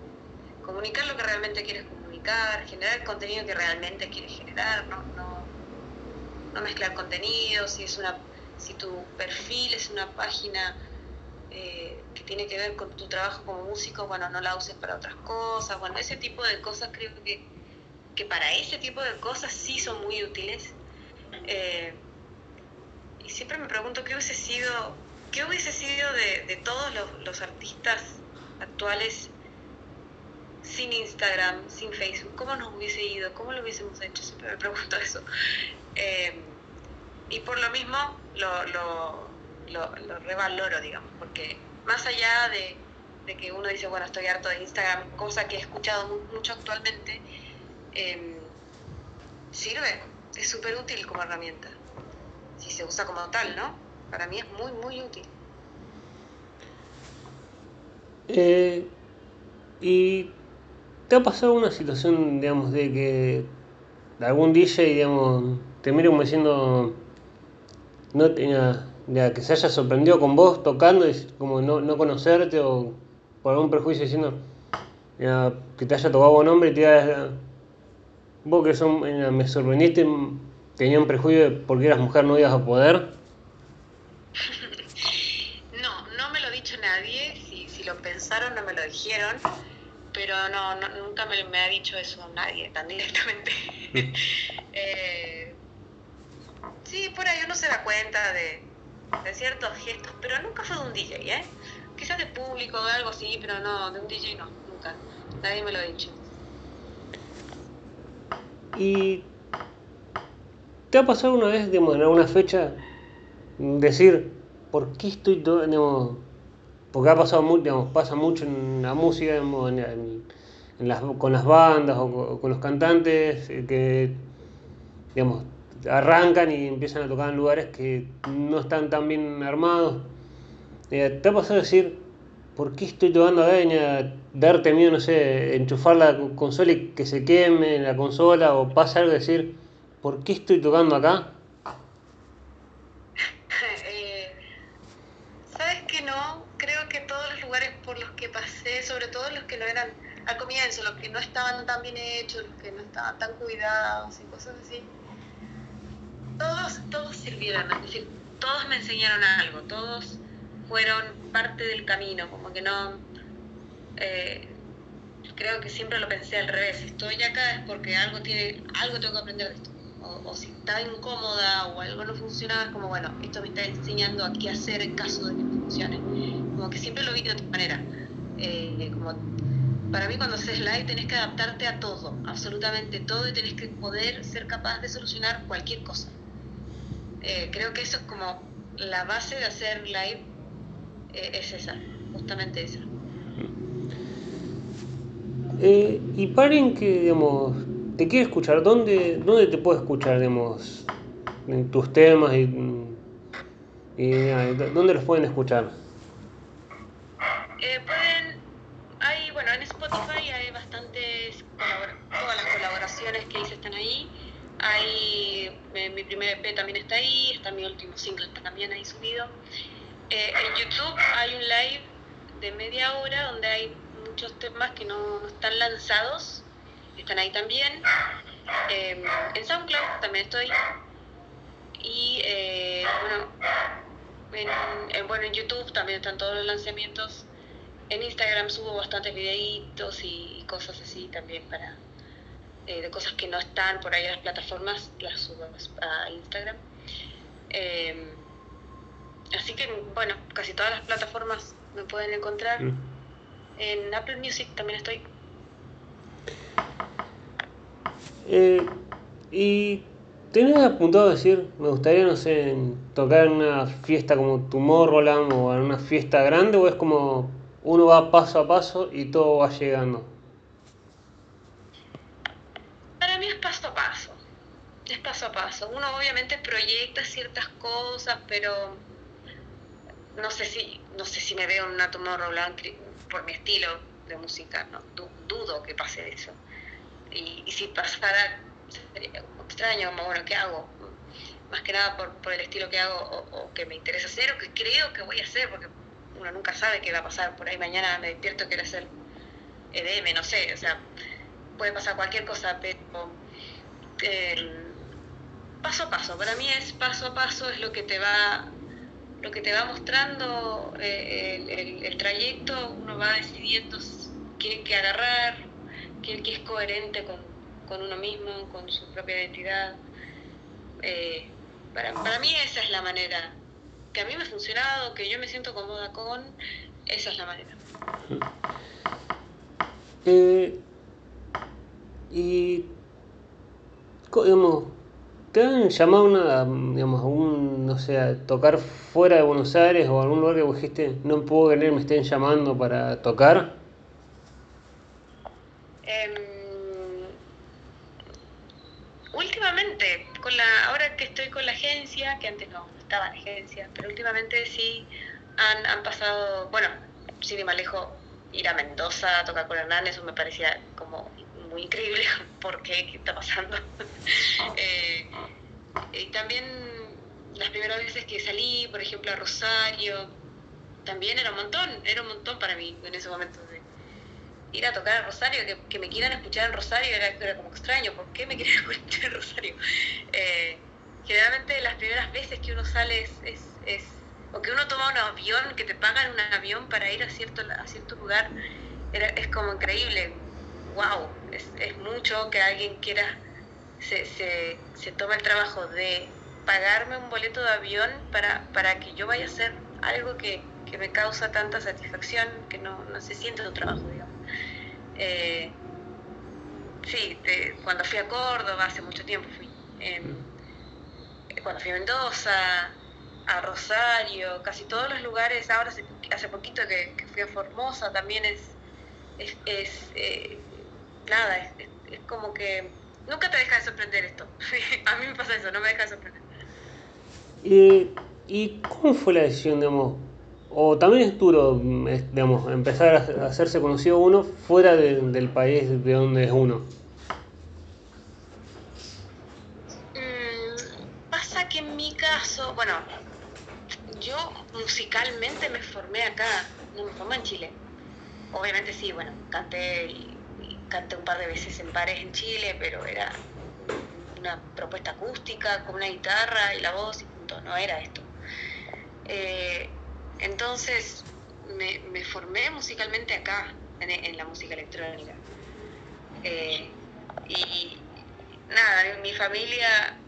comunicar lo que realmente quieres comunicar, generar contenido que realmente quieres generar, no, no mezclar contenidos, si, es una, si tu perfil es una página eh, que tiene que ver con tu trabajo como músico, bueno, no la uses para otras cosas, bueno, ese tipo de cosas creo que, que para ese tipo de cosas sí son muy útiles. Eh, y siempre me pregunto qué hubiese sido, qué hubiese sido de, todos los, artistas actuales sin Instagram, sin Facebook, ¿cómo nos hubiese ido? ¿Cómo lo hubiésemos hecho? Siempre me pregunto eso. Eh, y por lo mismo lo, lo, lo, revaloro, digamos, porque más allá de, que uno dice, bueno, estoy harto de Instagram, cosa que he escuchado mucho actualmente, em, sirve, es súper útil como herramienta, si se usa como tal, ¿no? Para mí es muy, muy útil. Eh, ¿Y te ha pasado una situación, digamos, de que algún DJ, digamos, te mire como diciendo, no tenía, que se haya sorprendido con vos tocando y como no, no conocerte o por algún prejuicio diciendo que te haya tocado buen hombre y te haya, vos que son, me sorprendiste, tenía un prejuicio porque eras mujer no ibas a poder. No, no me lo ha dicho nadie, si, si lo pensaron no me lo dijeron pero no, nunca me, me, ha dicho eso nadie tan directamente. eh, sí, por ahí uno se da cuenta de, ciertos gestos, pero nunca fue de un DJ, ¿eh? Quizás de público o de algo así, pero no, de un DJ no, nunca. Nadie me lo ha dicho. ¿Y te ha pasado una vez, digamos, en alguna fecha, decir, ¿por qué estoy todo, porque ha pasado mucho, pasa mucho en la música, con las bandas o con, los cantantes, eh, que digamos, arrancan y empiezan a tocar en lugares que no están tan bien armados. Eh, ¿Te ha pasado decir, ¿por qué estoy tocando acá? Y darte miedo, no sé, enchufar la consola y que se queme la consola o pasa algo decir, ¿por qué estoy tocando acá? Eh, Sabes que no, creo que todos los lugares por los que pasé, sobre todo los que no eran al comienzo, los que no estaban tan bien hechos, los que no estaban tan cuidados y cosas así, todos, todos sirvieron, es decir, todos me enseñaron algo, todos fueron parte del camino, como que no... Eh, creo que siempre lo pensé al revés, si estoy acá es porque algo tiene, algo tengo que aprender de esto. O, si estaba incómoda o algo no funcionaba, es como, bueno, esto me está enseñando a qué hacer en caso de que no funcione. Como que siempre lo vi de otra manera. Eh, como, para mí cuando haces live tenés que adaptarte a todo, absolutamente todo, y tenés que poder ser capaz de solucionar cualquier cosa. Eh, creo que eso es como la base de hacer live eh, es esa, justamente esa. Eh, y alguien que, digamos, te quiere escuchar, ¿dónde, dónde te puede escuchar, digamos, en tus temas y, dónde los pueden escuchar? Pueden, Spotify hay bastantes, todas las colaboraciones que hice están ahí. Hay, mi primer EP también está ahí, está mi último single también ahí subido. Eh, en YouTube hay un live de media hora donde hay muchos temas que no, están lanzados, están ahí también. Em, en SoundCloud también estoy. Y eh, bueno, en, bueno, en YouTube también están todos los lanzamientos. En Instagram subo bastantes videitos y cosas así también para eh, de cosas que no están por ahí en las plataformas, las subo a Instagram. Em, Así que, bueno, casi todas las plataformas me pueden encontrar. Mm. En Apple Music también estoy. Eh, y ¿tenés apuntado a decir, me gustaría, no sé, tocar en una fiesta como Tomorrowland o en una fiesta grande o es como uno va paso a paso y todo va llegando? Para mí es paso a paso, es paso a paso. Uno obviamente proyecta ciertas cosas, pero no sé si no sé si me veo en una Tomorrowland por mi estilo de música, no dudo que pase eso. Y, si pasara sería extraño, como bueno, ¿qué hago? Más que nada por, el estilo que hago o, que me interesa hacer o que creo que voy a hacer, porque uno nunca sabe qué va a pasar. Por ahí mañana me despierto quiero hacer EDM, no sé, o sea, puede pasar cualquier cosa, pero eh, paso a paso, para mí es paso a paso, es lo que te va lo que te va mostrando eh, el, trayecto, uno va decidiendo qué, qué agarrar, qué, qué, es coherente con, uno mismo, con su propia identidad. Eh, para, para mí esa es la manera que a mí me ha funcionado, que yo me siento cómoda con, esa es la manera. Eh, y, digamos, ¿Te han llamado una, digamos, a un, no sé, a tocar fuera de Buenos Aires o algún lugar que dijiste, no puedo creer, me estén llamando para tocar? Em, últimamente, con la, ahora que estoy con la agencia, que antes no estaba en agencia, pero últimamente sí han, han pasado, bueno, sin ir más ir a Mendoza a tocar con Hernán, eso me parecía como muy increíble porque qué está pasando. Eh, y también las primeras veces que salí, por ejemplo, a Rosario, también era un montón, era un montón para mí en ese momento. Ir a tocar a Rosario, que, me quieran escuchar en Rosario era, como extraño, ¿por qué me quieren escuchar en Rosario? Eh, generalmente las primeras veces que uno sale es, es, o que uno toma un avión, que te pagan un avión para ir a cierto, a cierto lugar, es como increíble wow, es, es mucho que alguien quiera, se, se, se toma el trabajo de pagarme un boleto de avión para, para que yo vaya a hacer algo que, que me causa tanta satisfacción que no, no se siente un trabajo, digamos. Eh, sí, cuando fui a Córdoba, hace mucho tiempo fui, em, cuando fui a Mendoza, a Rosario, casi todos los lugares, ahora hace, poquito que, fui a Formosa, también es, es, es eh, nada, es, como que nunca te deja de sorprender esto. a mí me pasa eso, no me deja de sorprender. ¿Y, ¿Y cómo fue la decisión, digamos? o también es duro, mm, digamos, empezar a hacerse conocido uno fuera del país de donde es uno. Mm, pasa que en mi caso, bueno, yo musicalmente me formé acá, no me formé en Chile. Obviamente sí, bueno, canté y, canté un par de veces en pares en Chile, pero era una propuesta acústica con una guitarra y la voz y punto, no era esto. Eh, entonces me, formé musicalmente acá, en, la música electrónica. Eh, y nada, mi familia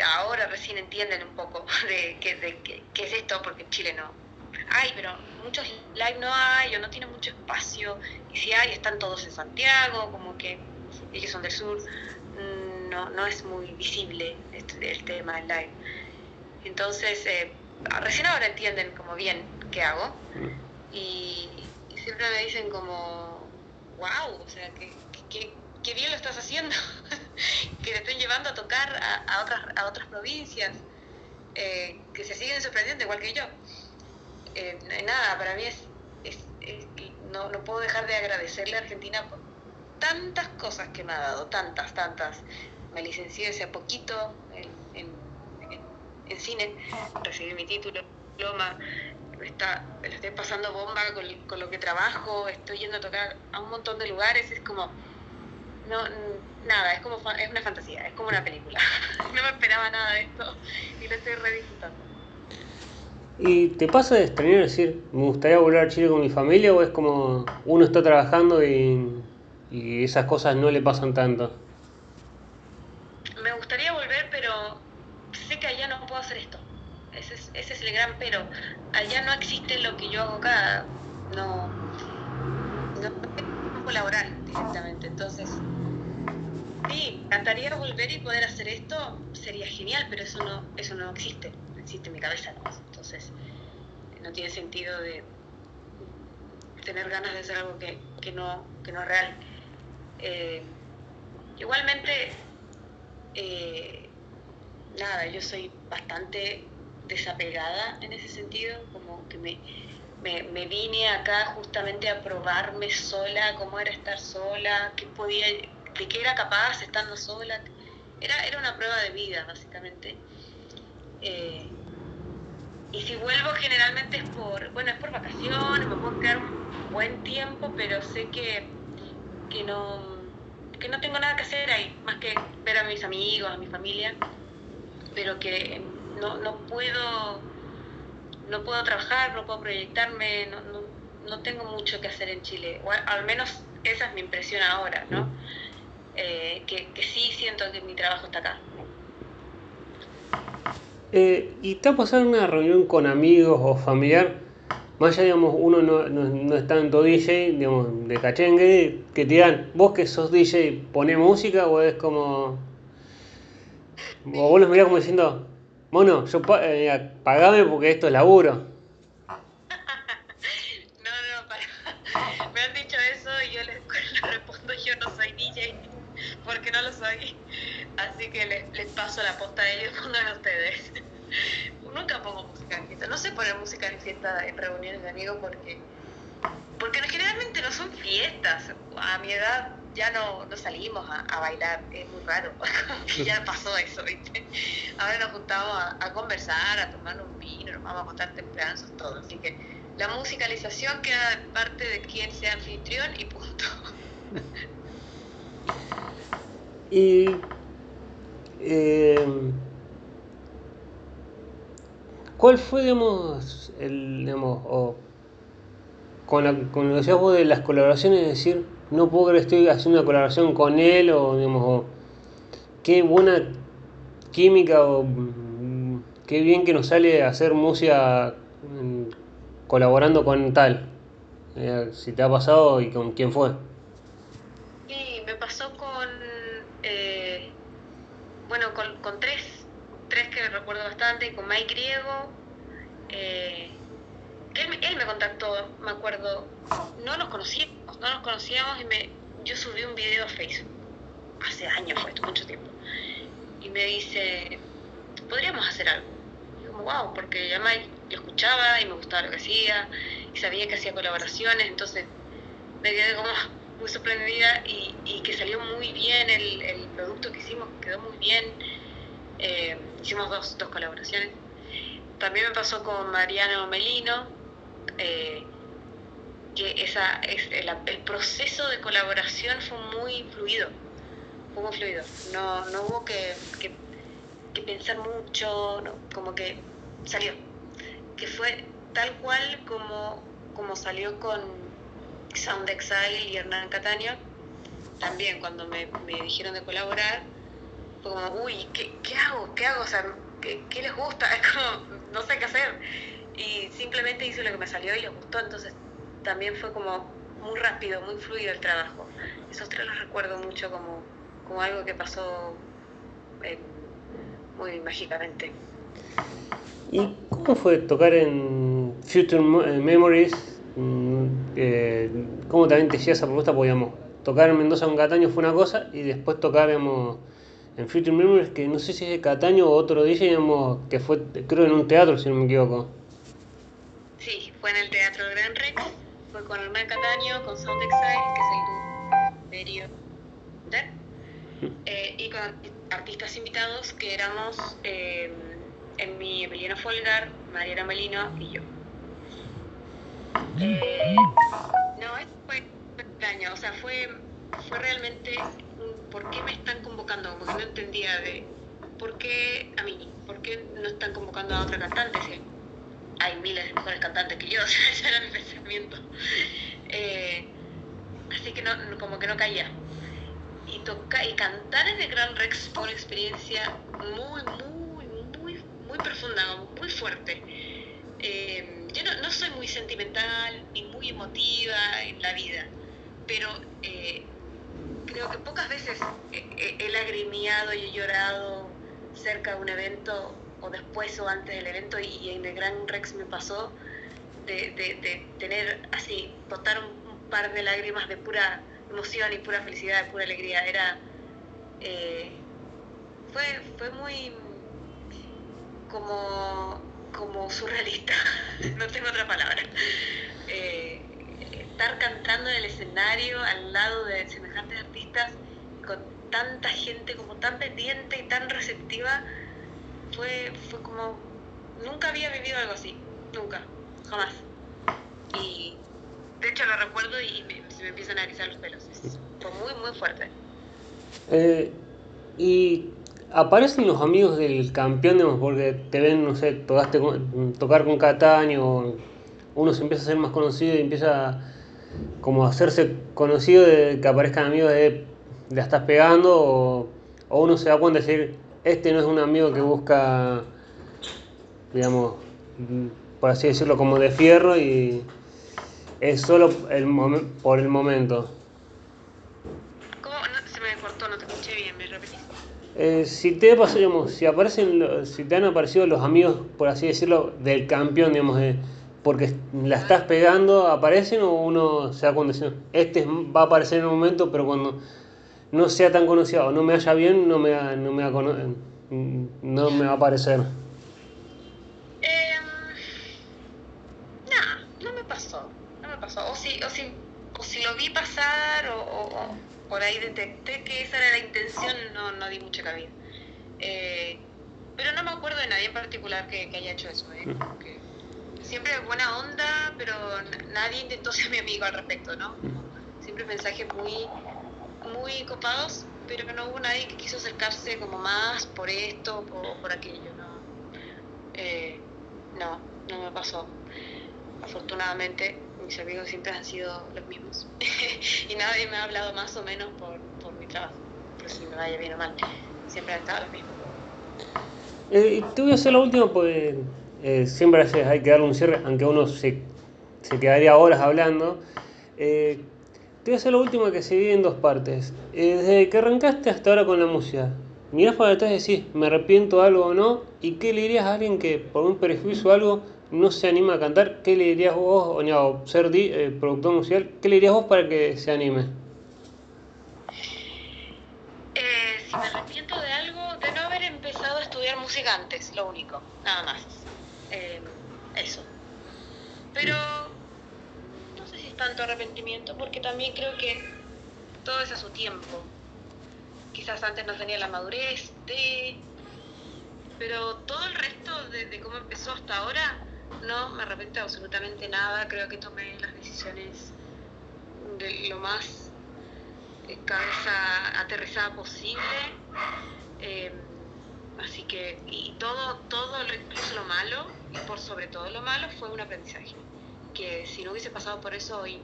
ahora recién entienden un poco de qué es esto, porque en Chile no. Ay, pero muchos live no hay o no tienen mucho espacio. Y si hay, están todos en Santiago, como que ellos son del sur. Mm, no, no es muy visible este, el tema del live. Entonces, eh, recién ahora entienden como bien qué hago y, siempre me dicen como, wow, o sea, que, que, bien lo estás haciendo, que te estén llevando a tocar a, otras, a otras provincias, eh, que se siguen sorprendiendo igual que yo. Eh, nada, para mí es, no, no puedo dejar de agradecerle a Argentina por tantas cosas que me ha dado, tantas, tantas. Me licencié hace poquito en en cine, recibí mi título, diploma, está, lo estoy pasando bomba con, lo que trabajo, estoy yendo a tocar a un montón de lugares, es como, no, nada, es como, es una fantasía, es como una película. no me esperaba nada de esto y lo estoy re disfrutando. ¿Y te pasa de extrañar decir, me gustaría volver a Chile con mi familia o es como uno está trabajando y, y esas cosas no le pasan tanto? Me gustaría volver, pero sé que allá no puedo hacer esto. Ese es, ese es el gran pero. Allá no existe lo que yo hago acá. No, no tengo laboral directamente. Entonces, sí, encantaría volver y poder hacer esto. Sería genial, pero eso no, eso no existe. Existe en mi cabeza. Entonces, no tiene sentido de tener ganas de hacer algo que, que, no, que no es real. Eh, igualmente, eh, nada, yo soy bastante desapegada en ese sentido, como que me, me, vine acá justamente a probarme sola, cómo era estar sola, qué podía, de qué era capaz estando sola. Era, era una prueba de vida, básicamente. Eh, y si vuelvo generalmente es por, bueno, es por vacaciones, me puedo quedar un buen tiempo, pero sé que, que no, que no tengo nada que hacer ahí, más que ver a mis amigos, a mi familia pero que no, no puedo no puedo trabajar, no puedo proyectarme, no, no, no tengo mucho que hacer en Chile. O al menos esa es mi impresión ahora, ¿no? Eh, que, que, sí siento que mi trabajo está acá. Eh, ¿Y te ha pasado una reunión con amigos o familiar? Más allá, digamos, uno no, no, no es tanto DJ, digamos, de cachengue, que te digan, vos que sos DJ, ¿ponés música o es como o vos los mirás como diciendo, mono, yo eh, pagame porque esto es laburo. no, no, para. Me han dicho eso y yo les, respondo, yo no soy DJ, porque no lo soy. Así que les, paso la posta de ellos, pongan a ustedes. Nunca pongo música en fiesta. No sé poner música en fiesta en reuniones de amigos porque porque generalmente no son fiestas. A mi edad ya no, no salimos a, bailar, es muy raro, ya pasó eso, ¿viste? Ahora nos juntamos a, conversar, a tomar un vino, nos vamos a contar temprano, todo. Así que la musicalización queda parte de quien sea anfitrión y punto. y eh, ¿cuál fue, digamos, el, digamos, con, la, con lo que de las colaboraciones, es decir, no puedo creer que estoy haciendo una colaboración con él o, digamos, qué buena química o mm, qué bien que nos sale hacer música mm, colaborando con tal. Eh, si te ha pasado y con quién fue. Sí, me pasó con, eh, bueno, con, tres, tres que recuerdo bastante, con Mike Griego. Eh, él, me contactó, me acuerdo, no nos conocíamos, no nos conocíamos y me, yo subí un video a Facebook, hace años fue esto, mucho tiempo, y me dice, podríamos hacer algo. como wow, porque además lo escuchaba y me gustaba lo que hacía y sabía que hacía colaboraciones, entonces me quedé como muy sorprendida y, y que salió muy bien el, el, producto que hicimos, quedó muy bien. Eh, hicimos dos, dos, colaboraciones. También me pasó con Mariano Melino, eh, que esa, es, el, el, proceso de colaboración fue muy fluido, fue muy fluido. No, no hubo que, que, pensar mucho, no, como que salió. Que fue tal cual como, como salió con Sound Exile y Hernán Cataño, también cuando me, me, dijeron de colaborar, fue como, uy, ¿qué, qué hago? ¿Qué hago? O sea, ¿qué, ¿qué, les gusta? Es como, no sé qué hacer. Y simplemente hice lo que me salió y les gustó, entonces también fue como muy rápido, muy fluido el trabajo. Esos tres los recuerdo mucho como, como algo que pasó eh, muy mágicamente. ¿Y cómo fue tocar en Future Memories eh, cómo también te llega esa propuesta, porque digamos, tocar en Mendoza con Cataño fue una cosa y después tocar digamos, en Future Memories, que no sé si es de Cataño o otro DJ, digamos, que fue creo en un teatro, si no me equivoco. Sí, fue en el Teatro Gran Rex, fue con Hernán Cataño, con Sound Exile, que es el Imperio, eh, y con artistas invitados que éramos eh, en mi Emiliano Folgar, Mariana Melino y yo. Eh, no, esto fue extraño, o sea, fue, fue realmente un por qué me están convocando, como que no entendía de por qué a mí, por qué no están convocando a otra cantante, hay miles de mejores cantantes que yo, ese era mi pensamiento. Eh, así que no, como que no caía. Y, toca, y cantar en el Gran Rex fue una experiencia muy, muy, muy, muy profunda, muy fuerte. Eh, yo no, no, soy muy sentimental ni muy emotiva en la vida, pero eh, creo que pocas veces he, he, lagrimeado y he llorado cerca de un evento o después o antes del evento y, en el Gran Rex me pasó de, tener así, botar un, un, par de lágrimas de pura emoción y pura felicidad, de pura alegría. Era, eh, fue, fue muy como como surrealista, no tengo otra palabra. Eh, estar cantando en el escenario al lado de semejantes artistas, con tanta gente como tan pendiente y tan receptiva, fue, fue como, nunca había vivido algo así, nunca, jamás. Y de hecho lo recuerdo y se me empiezan a erizar los pelos, fue muy, muy fuerte. Eh, y aparecen los amigos del campeón, digamos, porque te ven, no sé, tocaste con, tocar con Cataño, uno se empieza a ser más conocido y empieza como a hacerse conocido de que aparezcan amigos de la estás pegando o, o, uno se da cuenta de decir, este no es un amigo que busca, digamos, por así decirlo, como de fierro y es solo el por el momento. ¿Cómo? No, se me cortó, no te escuché bien, ¿me repetís? Eh, si te pasó, digamos, si aparecen, si te han aparecido los amigos, por así decirlo, del campeón, digamos, porque la estás pegando, aparecen o uno se da cuenta, este va a aparecer en un momento, pero cuando no sea tan conocido o no me haya bien, no me, va, no me, no me va a aparecer. Eh, no, no me pasó, no me pasó. O si, o si, o si lo vi pasar o, o por ahí detecté que esa era la intención, no, no di mucha cabida. Eh, pero no me acuerdo de nadie en particular que, que haya hecho eso. ¿eh? Que siempre buena onda, pero nadie intentó ser mi amigo al respecto, ¿no? Siempre mensajes muy, muy copados, pero que no hubo nadie que quiso acercarse como más por esto o por aquello, ¿no? Eh, no, no me pasó. Afortunadamente mis amigos siempre han sido los mismos y nadie me ha hablado más o menos por, por mi trabajo, por si me vaya bien o mal. Siempre han estado los mismos. Eh, te voy a hacer la última, pues eh, siempre hay que darle un cierre, aunque uno se, se quedaría horas hablando. Eh, te voy a hacer lo último que se divide en dos partes. Eh, desde que arrancaste hasta ahora con la música, mirás para atrás y decís, ¿me arrepiento algo o no? ¿Y qué le dirías a alguien que por un prejuicio o algo no se anima a cantar? ¿Qué le dirías vos, o no, Serdi, eh, productor musical, qué le dirías vos para que se anime? Eh, si me arrepiento de algo, de no haber empezado a estudiar música antes, lo único, nada más. Eh, eso. Pero tanto arrepentimiento porque también creo que todo es a su tiempo. Quizás antes no tenía la madurez de... Pero todo el resto de, cómo empezó hasta ahora no me arrepiento absolutamente nada. Creo que tomé las decisiones de lo más eh, cabeza aterrizada posible. Eh, así que, y todo, todo, incluso lo malo, y por sobre todo lo malo, fue un aprendizaje. Que si no hubiese pasado por eso hoy,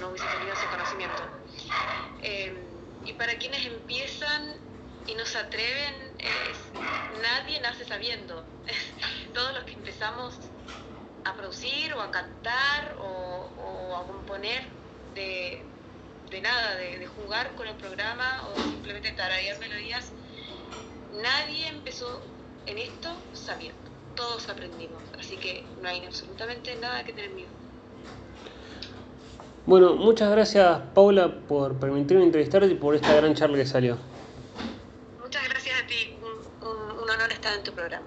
no, hubiese tenido ese conocimiento. Eh, y para quienes empiezan y no se atreven, nadie nace sabiendo. Todos los que empezamos a producir o a cantar o, a componer de, nada, de, jugar con el programa o simplemente tararear melodías, nadie empezó en esto sabiendo. Todos aprendimos, así que no hay absolutamente nada que tener miedo. Bueno, muchas gracias Paula por permitirme entrevistarte y por esta gran charla que salió. Muchas gracias a ti, un honor estar en tu programa.